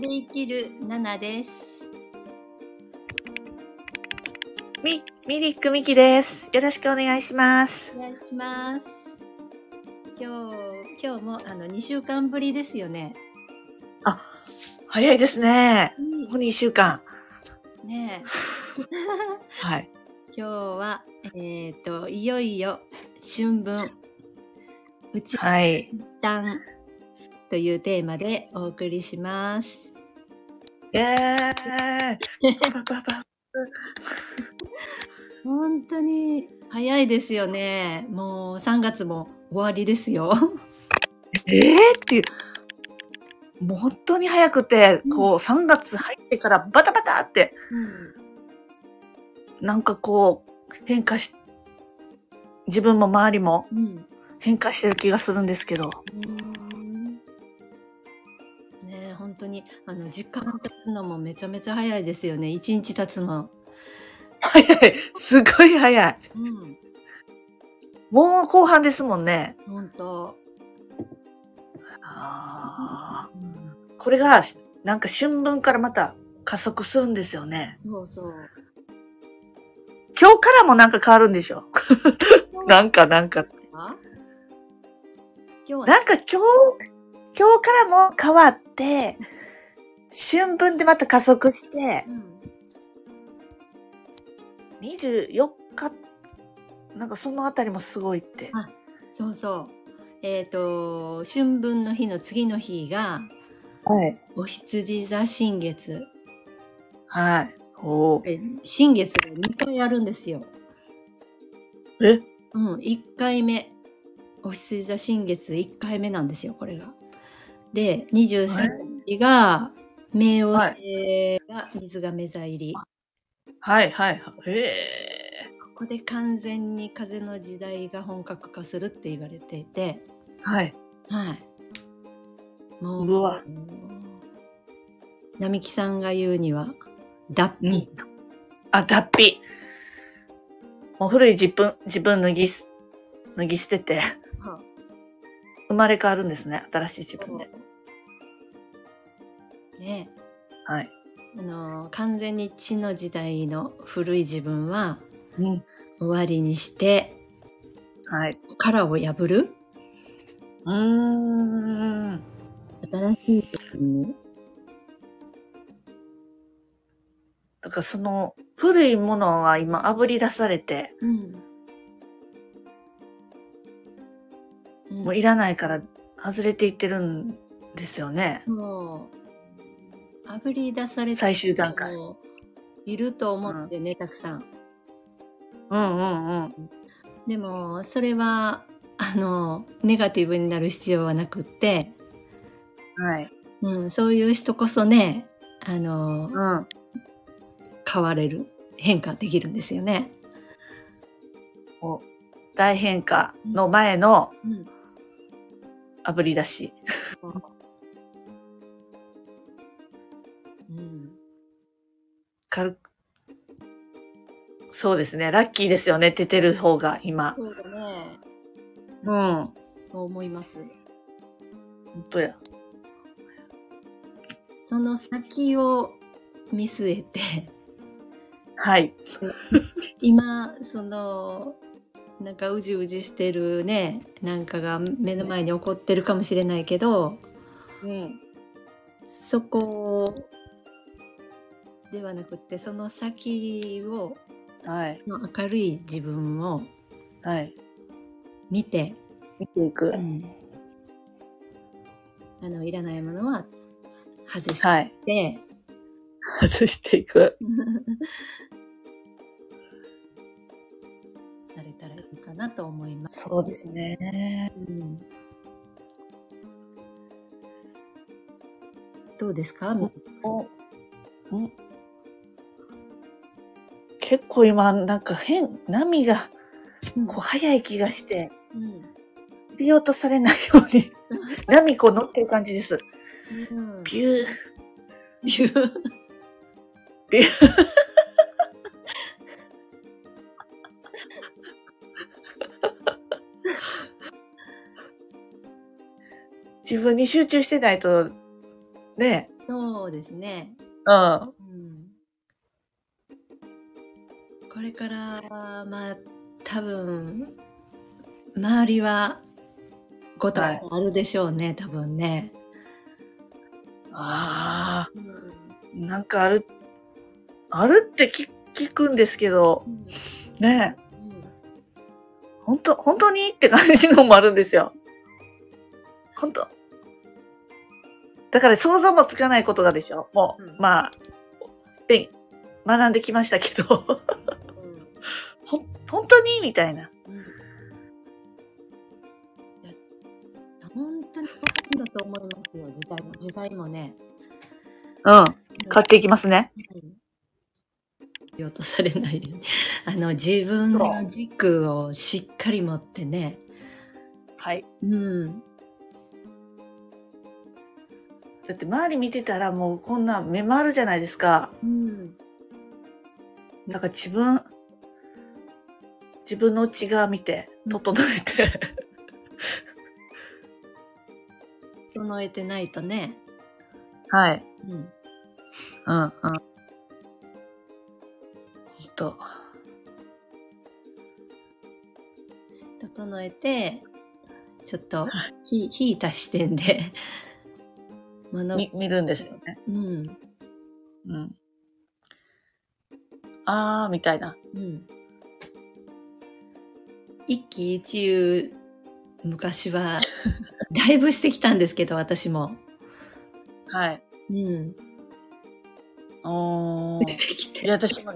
で生きる7です。み、ミリックミキです。よろしくお願いします。お願いします。今日、今日もあの2週間ぶりですよね。早いですね。うんもう2週間。ねえ はい。今日は、えっ、と、いよいよ春分、うちはい。旦というテーマでお送りします。イ ェ本当に早いですよね。もう3月も終わりですよ。えーっていう。もう本当に早くて、こう、3月入ってからバタバタって、なんかこう、変化し、自分も周りもうん。うん。変化してる気がするんですけど。ねえ本当にあの時間経つのもめちゃめちゃ早いですよね一日経つの。早い。すごい早い。うんもう後半ですもんね。本当。あーうんこれが、なんか春分からまた加速するんですよね。そうそう。今日からもなんか変わるんでしょ？なんか、なんか、なんか今日、今日からも変わって、春分でまた加速してう、ん24日、なんかそのあたりもすごいって。あそうそう。えっ、と春分の日の次の日がはい。お羊座新月。はい。おーえ新月が2回あるんですよ。え？うん、1回目。お羊座新月1回目なんですよ、これが。で、23日が、冥王星が水亀座入り。はい、はい。へえ。ここで完全に風の時代が本格化するって言われていて、はい。はい。もうわ並木さんが言うには、脱皮。あ、脱皮。もう古い自分、自分脱ぎす、脱ぎ捨てて、は生まれ変わるんですね。新しい自分で。ねはい。あの完全に地の時代の古い自分はうん。終わりにしてはい。殻を破る？うーん。新しい自分に？だからその、古いものは今炙り出されて、うんうんもういらないから外れていってるんですよね。そう炙り出された最終段階。人いると思ってね、たくさんうんうんうん。でもそれはあのネガティブになる必要はなくって、はい。うん、そういう人こそねあのうん。変われる変化できるんですよね。大変化の前のうん炙り出し。うん軽くそうですね。ラッキーですよね。出てる方が今。そうだね。うん。本そう思います。当や。その先を見据えて、はい。今、その、なんかうじうじしてるね、なんかが目の前に起こってるかもしれないけど、うん。そこではなくって、その先を、はい。の明るい自分をはい。見て、見ていく。あの、いらないものは外しはい。て、外していく。されたらいいかなと思います。そうですね。うんどうですか？おん結構今、なんか変、波がこう速い気がして、うん振り落とされないように、波こう乗ってる感じです。うんビュー、ビュービュー。自分に集中してないと、ね、そうですね。うん。これから、まあ、多分、周りは、ごたあるでしょうね、多分ね。ああ、うん。なんかある、あるって聞聞くんですけど、うん。ね。え、うん。本当本当にって感じのもあるんですよ。本当。だから想像もつかないことがでしょ。もう、うん。まあ、べん学んできましたけど、本当に？みたいな。うん本当にそうだと思いますよ、時代も。時代もね。うん。買っていきますね。必要とされないように。あの、自分の軸をしっかり持ってね。はい。うん。だって周り見てたらもうこんな目回るじゃないですか。うん。だから自分、自分の内側見て、整えて、整えてないとね。はい。うん。うん、うん。ほんと。整えて、ちょっと、ひ引いた視点で、物み、見るんですよね。うん。うん。あー、みたいな。うん。一喜一憂、昔は、だいぶしてきたんですけど、私も。はい。うん。おー。してきて。いや、私も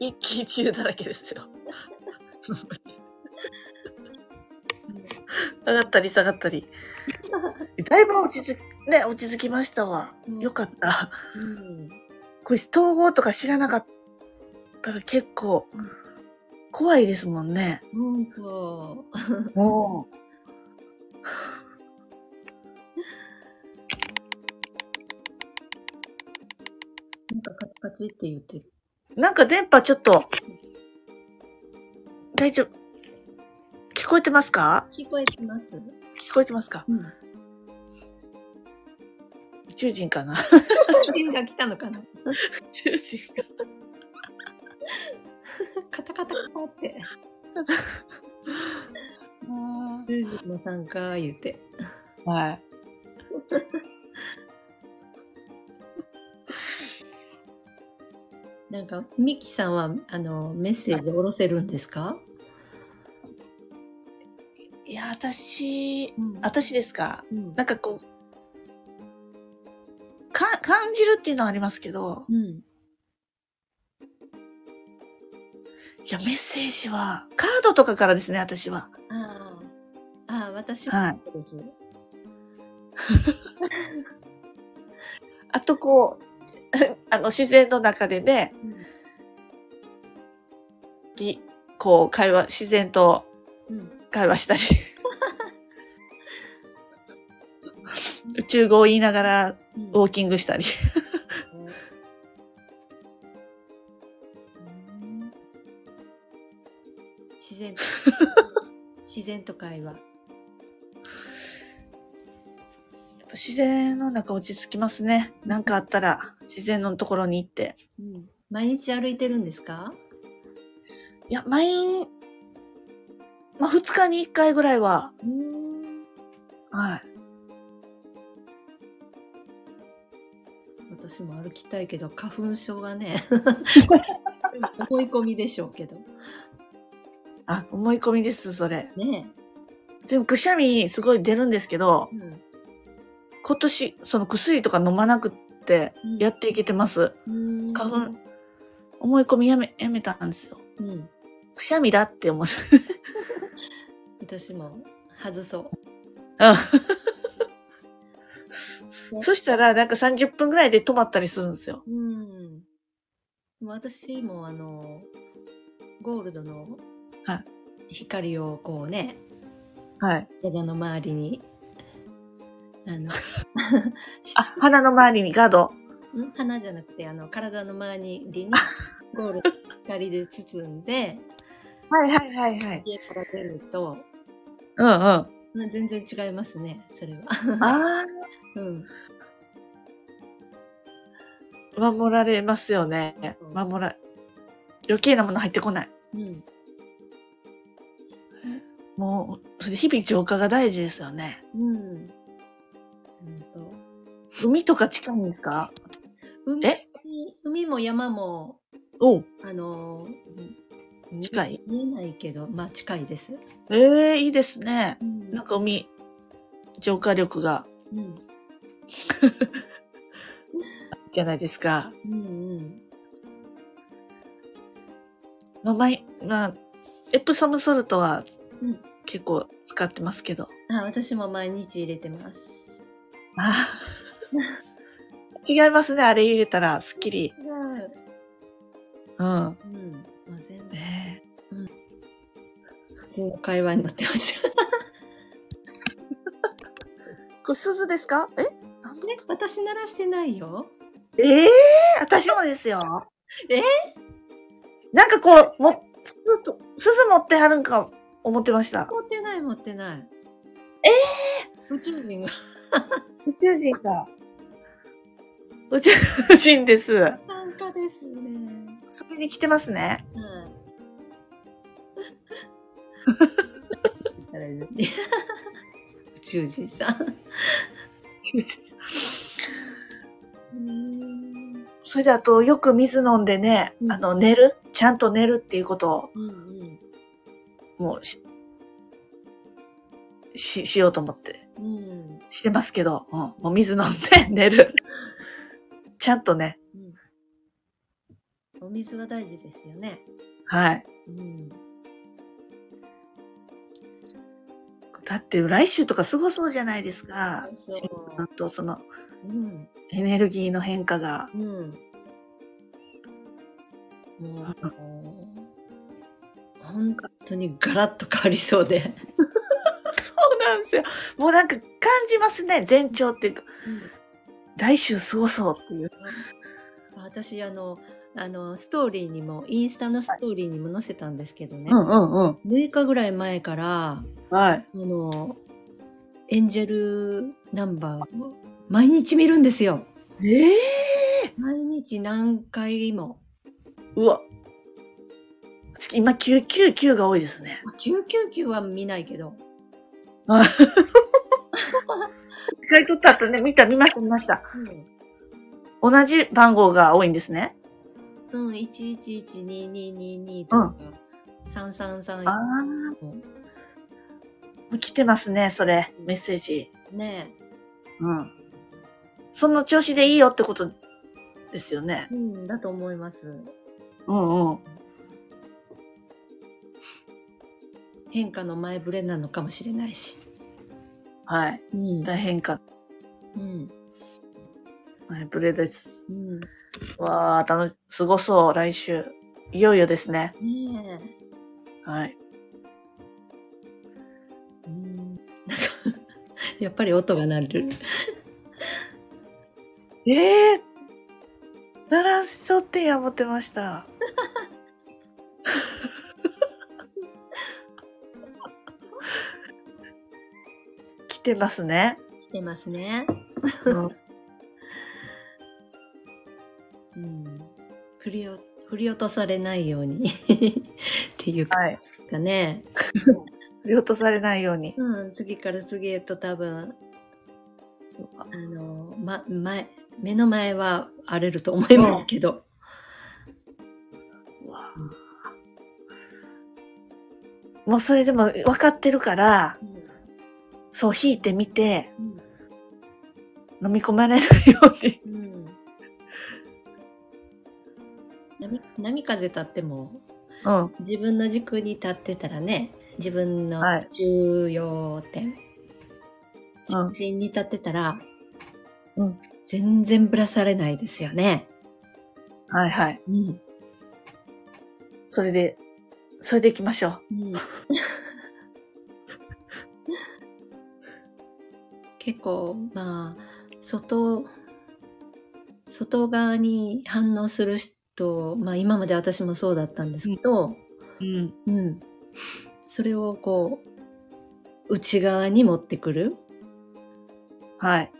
一喜一憂だらけですよ。上がったり下がったり。だいぶ落ち着き、ね、落ち着きましたわ。うんよかった。うん。これ統合とか知らなかったら結構うん怖いですもんね。ほんと。もなんかカチカチって言ってる。う、なんか電波ちょっと、大丈夫。聞こえてますか？聞こえてます聞こえてますか？うん。宇宙人かな？人が来たのかな？宇宙人が。カタカタカタって。うん宇宙人の参加言うて。はい。なんか、ミキさんは、あの、メッセージ下ろせるんですか？いや、私、うん私ですか？うん。なんかこう、か、感じるっていうのはありますけど、うん。いや、メッセージは、カードとかからですね、私は。ああ。ああ、私はいもそうです。あとこう、あの、自然の中でね、ぎこう、会話、自然とうん。うん。会話したり。宇宙語を言いながらうんウォーキングしたり。然と会話。自然の中落ち着きますね。なんかあったら自然のところに行って。うん、毎日歩いてるんですか？いや、毎日、まあ、二日に一回ぐらいは、うんはい。私も歩きたいけど花粉症がね 思い込みでしょうけどあ、思い込みです、それ。ねでも、くしゃみすごい出るんですけどえ、、うん今年、その薬とか飲まなくって、やっていけてます。うん花粉、思い込みやめ、やめたんですよ。うんくしゃみだって思う。私も外そううん。そしたら、なんか30分ぐらいで止まったりするんですよ。うん。でも私もあの、ゴールドのは光をこうね、はい。枝の周りに、あの、あ、鼻の周りにガード。ん？花じゃなくて、あの、体の周りにゴール光で包んで、はいはいはいはい。家から出ると、うんうん。全然違いますね、それは。あ うん。守られますよね。守ら、余計なもの入ってこない。うん。もう、それ日々浄化が大事ですよね。うん。海とか近いんですか？海え？海も山も、おうあの、うん近い？見えないけど、まあ近いです。ええいいですね。うんなんか海、浄化力が、うん。じゃないですか。うんうん。まあ、毎、まあ、エプソムソルトはうん結構使ってますけど。あ、私も毎日入れてます。あ違いますね。あれ入れたら、すっきり。うん。うん。まあ、全然、ね普通の会話になってます。これ鈴ですか？え？え？私鳴らしてないよ。ええ私もですよ。え？なんかこう、も、鈴と、鈴持ってはるんか思ってました。持ってない持ってない。ええ宇宙人が宇宙人だ。宇宙人です。参加ですね。それに来てますね。はい。あれですね。宇宙人さん。宇宙人うーんそれであと、よく水飲んでね、うんあの、寝る？ちゃんと寝るっていうことを、うんうん。もうし、し、しようと思って、うん。してますけど、うん、もう水飲んで 寝る。ちゃんとね、うん。お水は大事ですよね。はい。うん。だって来週とかすごそうじゃないですか。そうあと、その、うん。エネルギーの変化が。うん。もう、本当にガラッと変わりそうで。そうなんですよ。もうなんか感じますね。前兆っていうか、来週すごそうっていう。私、あの、あの、ストーリーにも、インスタのストーリーにも載せたんですけどね。うんうんうん。6日ぐらい前から、はい。あの、エンジェルナンバーを毎日見るんですよ。ええ毎日何回も。うわ。今999が多いですね。999は見ないけど。使い取った後ね、見た、見ました、見ました。うん。同じ番号が多いんですね。うん、1112222とか、333ああ。来てますね、それ。メッセージ。ねうん。その調子でいいよってことですよねえ。。うん、だと思います。うんうん。変化の前触れなのかもしれないし。はい。うん。大変か。うん。はい、ブレです。うん。わあ、楽し、すごそう、来週。いよいよですね。ねはい。え。うん。なんか、やっぱり音が鳴る。ええー、奈良商店や思ってました。てますね。来てますね。うん、うん。振りを、振り落とされないように っていうかはい。ね。振り落とされないように。うん、次から次へと多分、あの、ま、前、目の前は荒れると思いますけど。うわもうそれでも分かってるから、うんそう引いてみて、うん飲み込まれないように。うん波波風立ってもうん。自分の軸に立ってたらね自分のはい重要点、うん中心に立ってたら、うん全然ぶらされないですよね。はいはい。うんそれで、それで行きましょう。うん結構まあ外外側に反応する人まあ今まで私もそうだったんですけど、うん。うん、それをこう内側に持ってくる、はい。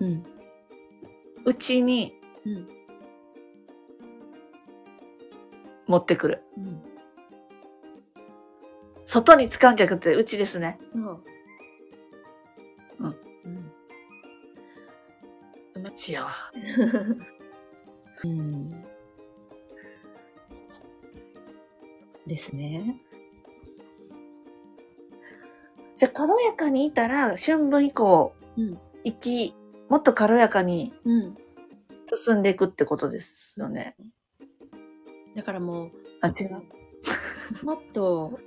うんうちに、うん持ってくる。うん。外に使うんじゃなくて、うちですね。そう。うん。うん。うちやわ。うん。ですね。じゃあ、軽やかにいたら、春分以降、うん。生き、もっと軽やかにうん。進んでいくってことですよね。だからもう、あ、違う。もっと、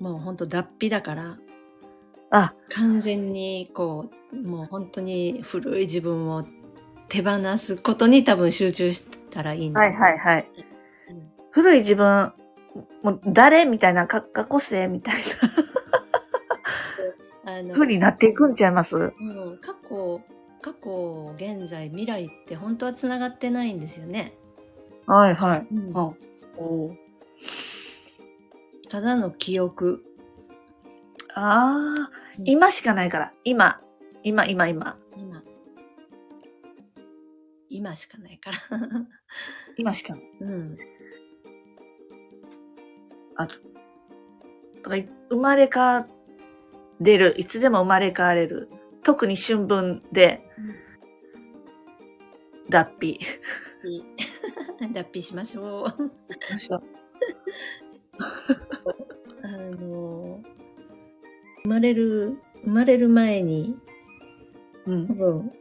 もう本当脱皮だから、あ、完全にこう、もう本当に古い自分を手放すことに多分集中したらいいんだはいはいはい。うん古い自分、もう誰みたいな、か過去性みたいあのな風になっていくんちゃいます？うん、過去、過去、現在、未来って本当はつながってないんですよね。はいはい。うんうん。おーただの記憶。ああ、今しかないから。今。今、今、今。今。今しかないから。今しかない。うん。あと。だから生まれ変われる。いつでも生まれ変われる。特に春分で脱皮。いい 脱皮しましょう。しましょう。あの、生まれる、生まれる前に、うん多。分、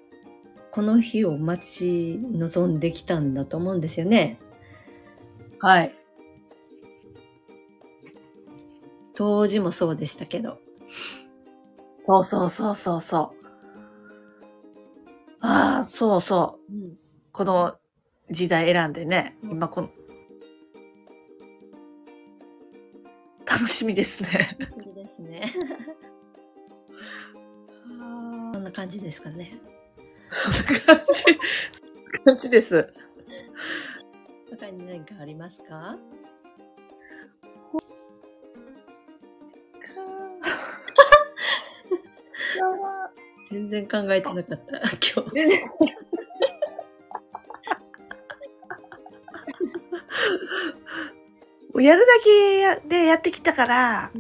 この日を待ち望んできたんだと思うんですよね。はい。当時もそうでしたけど。そうそうそうそうそう。ああ、そうそう。うん。この時代選んでね。うん今この、楽しみですね。そうですね。そんな感じですかね。そんな感じ。感じです。他に何かありますか？全然考えてなかった、今日。やるだけやでやってきたから、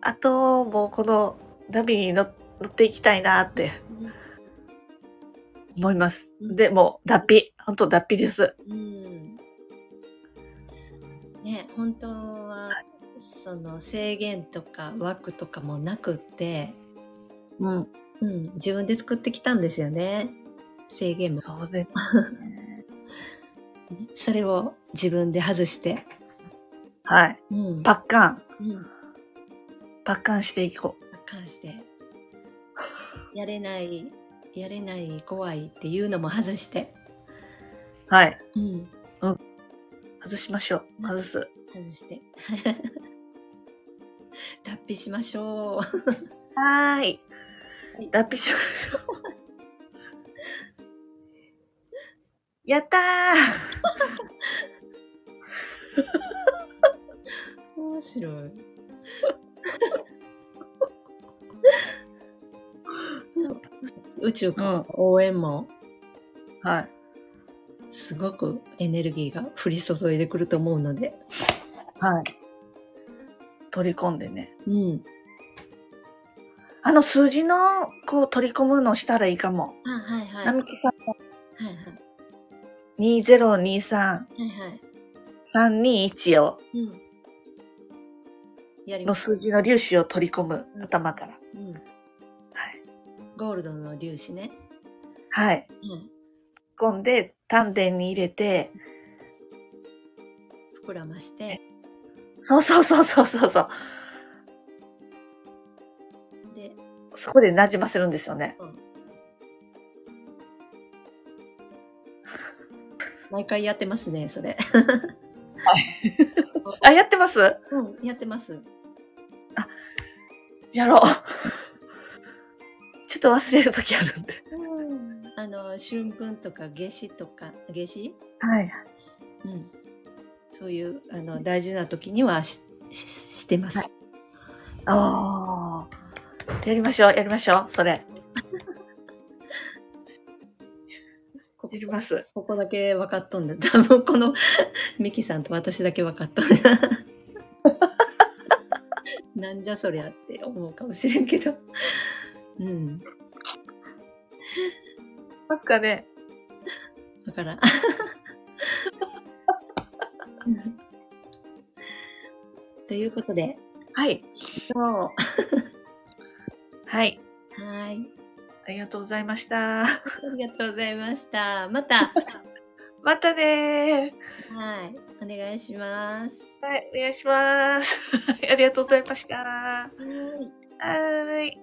あと、もうこの波に乗乗っていきたいなって思います。で、もう脱皮。本当脱皮です。うん。ね、本当は、その制限とか枠とかもなくって、うん。うん、自分で作ってきたんですよね。制限も。そうです。それを自分で外して。はい。うん。パッカン。うん。パッカンしていこう。関して。やれない、やれない、怖いっていうのも外して。はい。うん。外しましょう。外す。外して。脱皮しましょう。はーいはい。脱皮しましょう。やった 面白い。宇宙からの応援も？ーはい。すごくエネルギーが降り注いでくると思うので。はい。取り込んでね。うん。あの数字の、こう取り込むのしたらいいかも。あ、はいはい。並木さんもはいはい。2023、はいはい。321を、うん。やりの。数字の粒子を取り込む頭から。うん。はい。ゴールドの粒子ね。はい。うん。込んで、丹田に入れて、膨らまして。そうそうそうそうそうそう。で、そこで馴染ませるんですよね。うん。毎回やってますね、それ。あ、やってます？うん、やってます。やろう。ちょっと忘れるときあるんで。あの、春分とか夏至とか、夏至？はい。うん。そういう、あの、大事な時にはし、ししてます。はいああ。やりましょう、やりましょう、それ。心知ります。ここだけ分かっとんで、多分このミキさんと私だけ分かっとんだ。なんじゃそりゃって思うかもしれんけど。うん。ますかね。だからん。ということで、はい。そう。はい。はい。ありがとうございました。ありがとうございました。また、またねはい。お願いします。ー。はい、お願いします。ありがとうございました。はい。